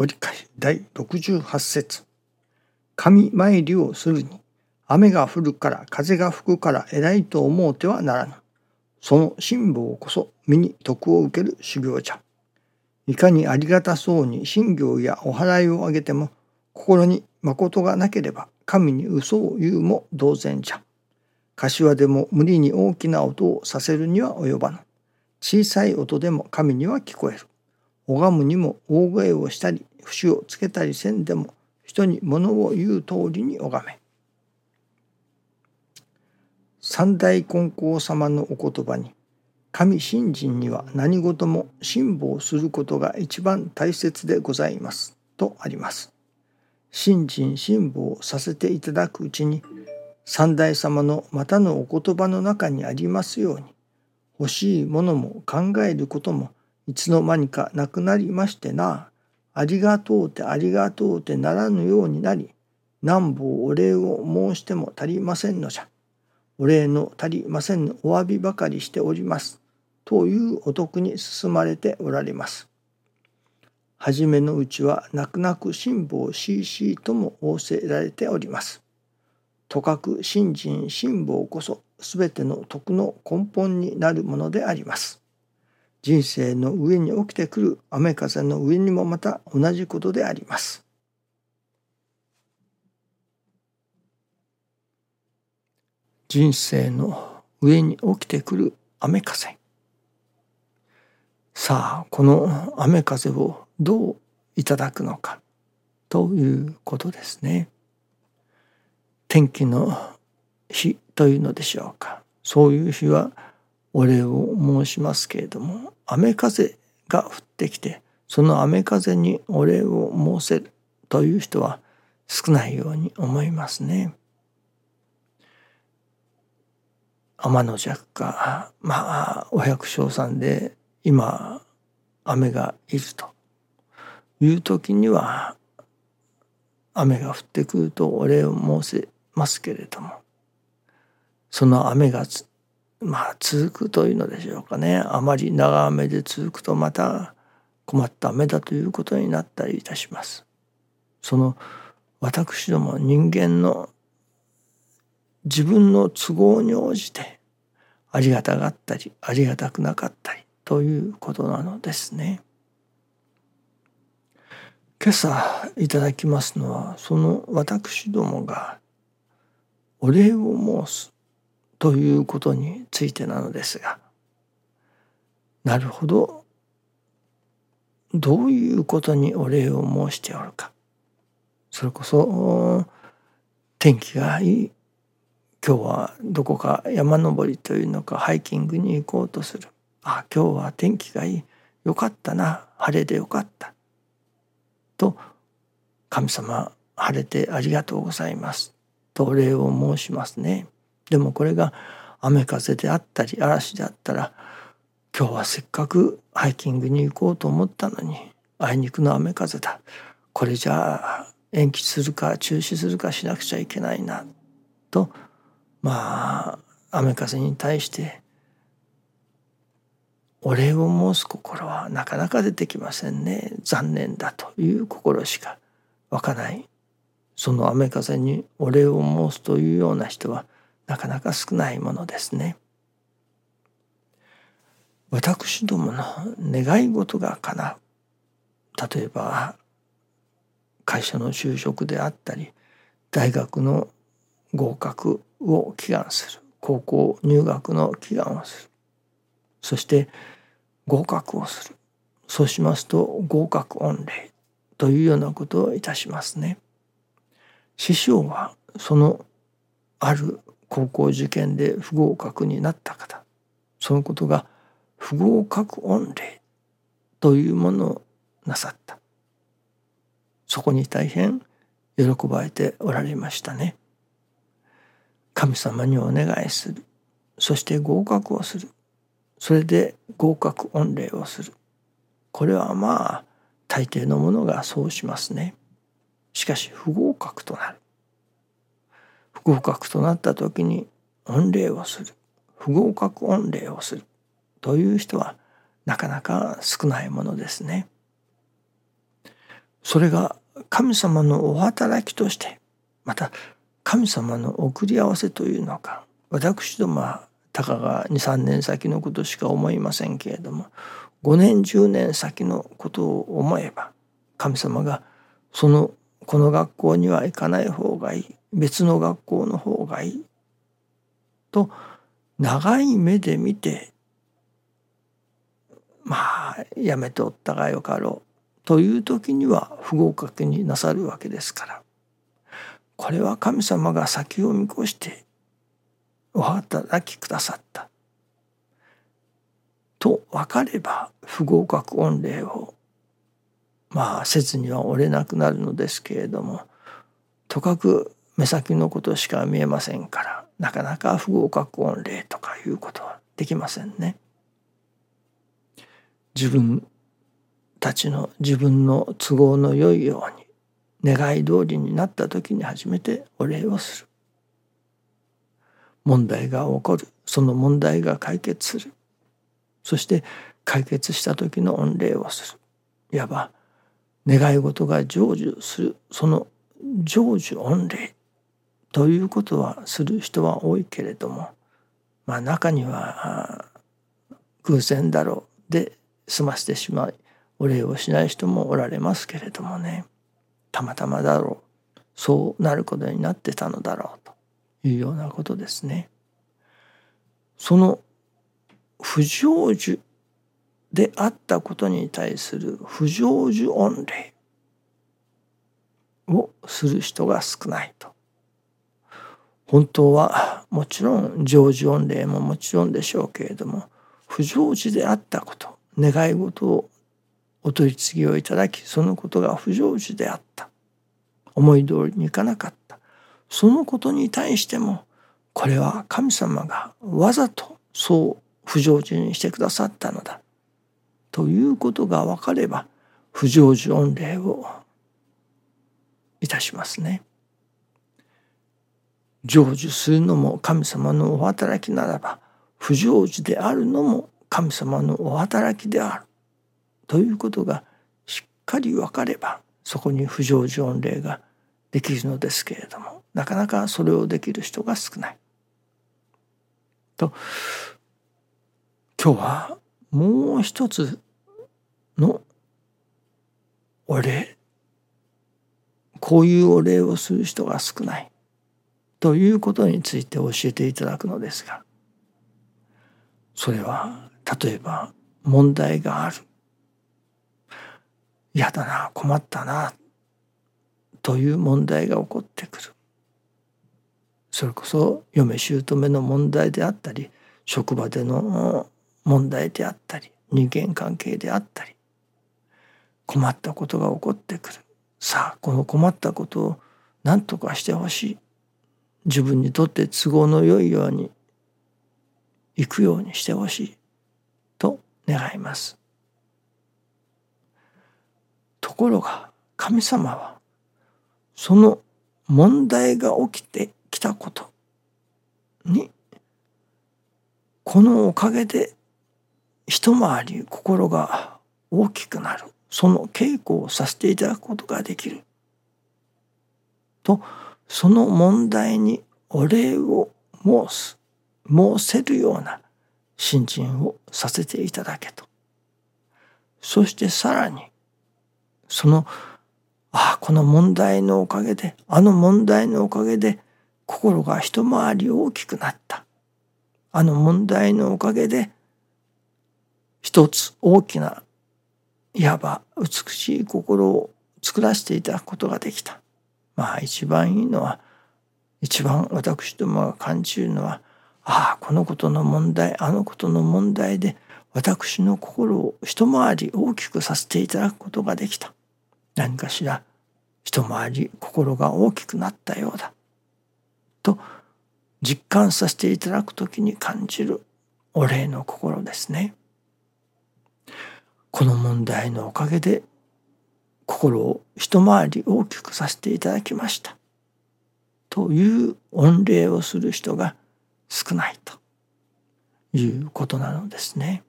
ご理解第68節神参りをするに雨が降るから風が吹くから偉いと思うてはならぬ。その辛抱こそ身に徳を受ける修行じゃ。いかにありがたそうに信行やお祓いをあげても心に誠がなければ神に嘘を言うも同然じゃ。柏でも無理に大きな音をさせるには及ばぬ。小さい音でも神には聞こえる。拝むにも大声をしたり節をつけたりせんでも人に物を言う通りに拝め。三大金光様のお言葉に神信心には何事も辛抱することが一番大切でございますとあります。信心辛抱させていただくうちに三大様のまたのお言葉の中にありますように欲しいものも考えることもいつの間にかなくなりましてなありがとうてありがとうてならぬようになり何方お礼を申しても足りませんのじゃお礼の足りませんのお詫びばかりしておりますというお得に進まれておられます。はじめのうちは泣く泣く辛抱しいしいとも仰せられております。とかく信心辛抱こそ全ての徳の根本になるものであります。人生の上に起きてくる雨風の上にもまた同じことであります。人生の上に起きてくる雨風さあこの雨風をどういただくのかということですね。天気の日というのでしょうかそういう日はお礼を申しますけれども雨風が降ってきてその雨風にお礼を申せるという人は少ないように思いますね。天の弱かまあお百姓さんで今雨がいるという時には雨が降ってくるとお礼を申せますけれどもその雨がまあ続くというのでしょうかねあまり長雨で続くとまた困った雨だということになったりいたします。その私ども人間の自分の都合に応じてありがたがったりありがたくなかったりということなのですね。今朝いただきますのはその私どもがお礼を申すということについてなのですがなるほど。どういうことにお礼を申しておるか。それこそ天気がいい。今日はどこか山登りというのかハイキングに行こうとする。あ今日は天気がいい。よかったな。晴れでよかった。と神様晴れてありがとうございます。とお礼を申しますね。でもこれが雨風であったり嵐であったら今日はせっかくハイキングに行こうと思ったのにあいにくの雨風だ。これじゃあ延期するか中止するかしなくちゃいけないな。とまあ雨風に対してお礼を申す心はなかなか出てきませんね。残念だという心しか湧かない。その雨風にお礼を申すというような人はなかなか少ないものですね。私どもの願い事が叶う例えば会社の就職であったり大学の合格を祈願する高校入学の祈願をするそして合格をするそうしますと合格御礼というようなことをいたしますね。師匠はそのある高校受験で不合格になった方。そのことが不合格御礼というものをなさった。そこに大変喜ばれておられましたね。神様にお願いする。そして合格をする。それで合格御礼をする。これはまあ大抵のものがそうしますね。しかし不合格となる。不合格となった時に御礼をする。不合格御礼をする。という人はなかなか少ないものですね。それが神様のお働きとしてまた神様の送り合わせというのか私どもはたかが23年先のことしか思いませんけれども5年10年先のことを思えば神様がそのこの学校には行かない方がいい。別の学校の方がいい。と長い目で見てまあやめておったがよかろう。という時には不合格になさるわけですから。これは神様が先を見越してお働きくださった。と分かれば不合格御礼をまあせずには折れなくなるのですけれどもとかく目先のことしか見えませんからなかなか不合格御礼とかいうことはできませんね。自分たちの自分の都合の良いように願い通りになった時に初めてお礼をする。問題が起こるその問題が解決するそして解決した時の御礼をするいわば願い事が成就する。その成就御礼ということはする人は多いけれどもまあ中には偶然だろうで済ませてしまいお礼をしない人もおられますけれどもね。たまたまだろう。そうなることになってたのだろうというようなことですね。その不成就であったことに対する不成就御礼をする人が少ないと。本当はもちろん成就御礼ももちろんでしょうけれども不成就であったこと願い事をお取り次ぎをいただきそのことが不成就であった。思い通りにいかなかった。そのことに対してもこれは神様がわざとそう不成就にしてくださったのだ。ということが分かれば不成就御礼をいたしますね。成就するのも神様のお働きならば不成就であるのも神様のお働きであるということがしっかり分かればそこに不成就御礼ができるのですけれどもなかなかそれをできる人が少ない。と今日はもう一つのお礼こういうお礼をする人が少ない。ということについて教えていただくのですがそれは例えば問題がある。嫌だな困ったなという問題が起こってくる。それこそ嫁姑の問題であったり職場での問題であったり人間関係であったり困ったことが起こってくる。さあこの困ったことを何とかしてほしい。自分にとって都合の良いように行くようにしてほしい。と願います。ところが神様はその問題が起きてきたことにこのおかげで一回り心が大きくなる。その稽古をさせていただくことができる。とその問題にお礼を申す申せるような信心をさせていただけと。そしてさらにそのああこの問題のおかげであの問題のおかげで心が一回り大きくなった。あの問題のおかげで一つ大きないわば美しい心を作らせていただくことができた。まあ一番いいのは一番私どもが感じるのはああこのことの問題あのことの問題で私の心を一回り大きくさせていただくことができた。何かしら一回り心が大きくなったようだ。と実感させていただく時に感じるお礼の心ですね。この問題のおかげで心を一回り大きくさせていただきました。という御礼をする人が少ないということなのですね。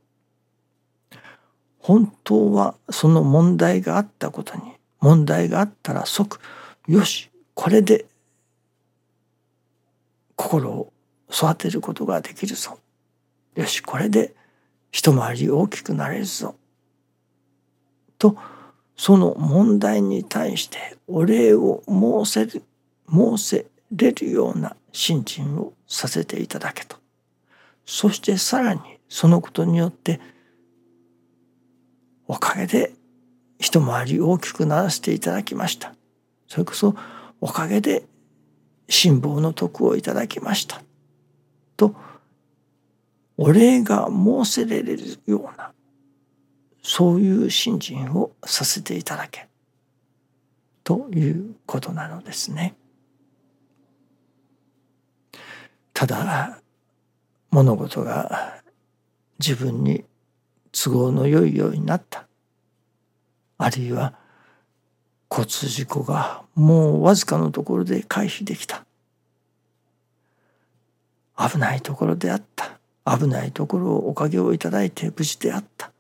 本当はその問題があったことに問題があったら即よしこれで心を育てることができるぞ。よしこれで一回り大きくなれるぞ。とその問題に対してお礼を申せる申せれるような信心をさせていただけと。そしてさらにそのことによっておかげで一回り大きくならせていただきました。それこそおかげで辛抱の徳をいただきました。とお礼が申せれるようなそういう信心をさせていただけということなのですね。ただ物事が自分に都合の良いようになったあるいは交通事故がもうわずかのところで回避できた危ないところであった危ないところをおかげをいただいて無事であった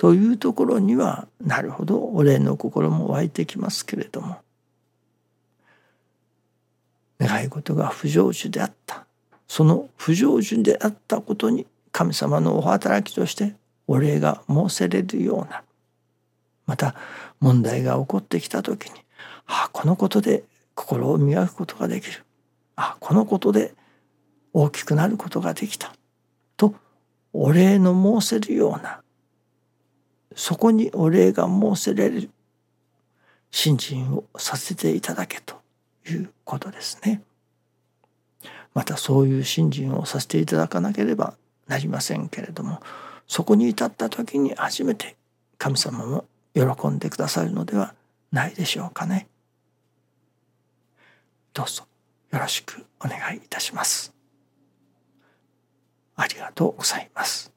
というところにはなるほどお礼の心も湧いてきますけれども。願い事が不成就であった。その不成就であったことに神様のお働きとしてお礼が申せれるような。また問題が起こってきた時にああこのことで心を磨くことができる。ああこのことで大きくなることができた。とお礼の申せるようなそこにお礼が申せれる信心をさせていただけということですね。またそういう信心をさせていただかなければなりませんけれどもそこに至った時に初めて神様も喜んでくださるのではないでしょうかね。どうぞよろしくお願いいたします。ありがとうございます。